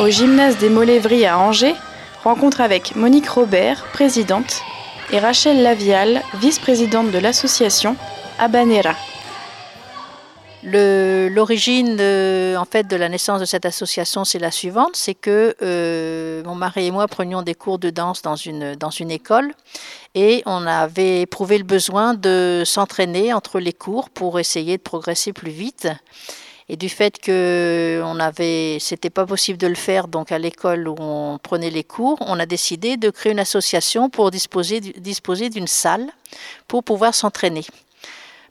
au gymnase des Molévries à Angers, rencontre avec Monique Robert, présidente, et Rachel Lavial, vice-présidente de l'association Habanera. L'origine en fait de la naissance de cette association, c'est la suivante, c'est que euh, mon mari et moi prenions des cours de danse dans une, dans une école et on avait éprouvé le besoin de s'entraîner entre les cours pour essayer de progresser plus vite. Et du fait que on c'était pas possible de le faire donc à l'école où on prenait les cours, on a décidé de créer une association pour disposer, disposer d'une salle pour pouvoir s'entraîner.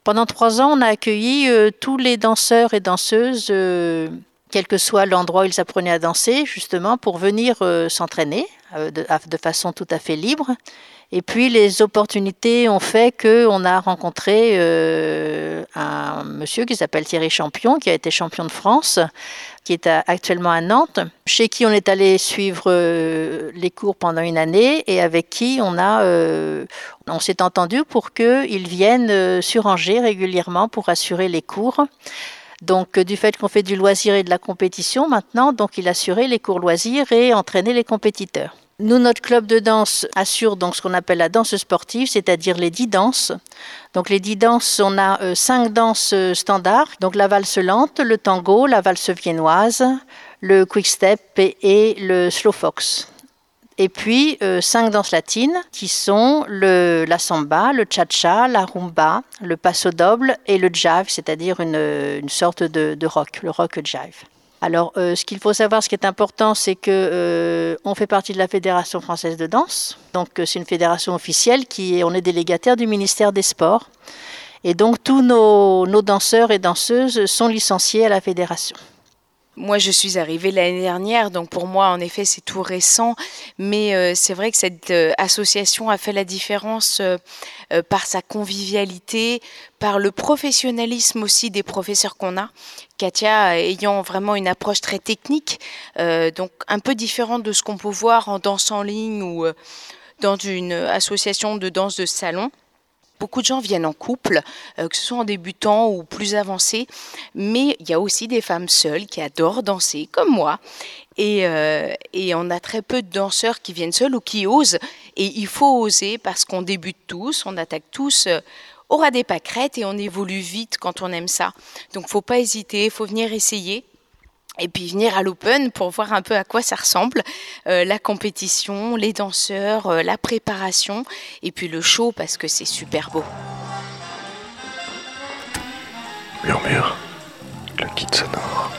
Pendant trois ans, on a accueilli euh, tous les danseurs et danseuses, euh, quel que soit l'endroit où ils apprenaient à danser, justement, pour venir euh, s'entraîner de, de, façon tout à fait libre. Et puis les opportunités ont fait qu'on a rencontré un monsieur qui s'appelle Thierry Champion, qui a été champion de France, qui est actuellement à Nantes, chez qui on est allé suivre euh, les cours pendant une année et avec qui on euh, on s'est entendu pour qu'il vienne euh, sur Angers régulièrement pour assurer les cours. Donc, du fait qu'on fait du loisir et de la compétition maintenant, donc il assurait les cours loisirs et entraînait les compétiteurs. Nous, notre club de danse assure donc ce qu'on appelle la danse sportive, c'est-à-dire les dix danses. Donc les dix danses, on a euh, cinq danses euh, standards, donc la valse lente, le tango, la valse viennoise, le quick step et, le slow fox. Et puis euh, cinq danses latines qui sont la samba, le cha-cha, la rumba, le passo doble et le jive, c'est-à-dire une, sorte de, rock, le rock jive. Alors, euh, ce qu'il faut savoir, ce qui est important, c'est que euh, on fait partie de la Fédération française de danse. Donc, euh, c'est une fédération officielle qui est, on est délégataire du ministère des Sports. Et donc, tous nos, nos danseurs et danseuses sont licenciés à la fédération. Moi, je suis arrivée l'année dernière, donc pour moi, en effet, c'est tout récent. Mais euh, c'est vrai que cette euh, association a fait la différence euh, par sa convivialité, par le professionnalisme aussi des professeurs qu'on a. Katia ayant vraiment une approche très technique, donc un peu différente de ce qu'on peut voir en danse en ligne ou dans une association de danse de salon. Beaucoup de gens viennent en couple, euh, que ce soit en débutant ou plus avancé, mais il y a aussi des femmes seules qui adorent danser, comme moi. Et, euh, et, on a très peu de danseurs qui viennent seuls ou qui osent. Et il faut oser parce qu'on débute tous, on attaque tous euh, au ras des pâquerettes et on évolue vite quand on aime ça. Donc faut pas hésiter, faut venir essayer et puis venir à l'Open pour voir un peu à quoi ça ressemble, euh, la compétition, les danseurs, euh, la préparation, et puis le show parce que c'est super beau. Murmure, le kit sonore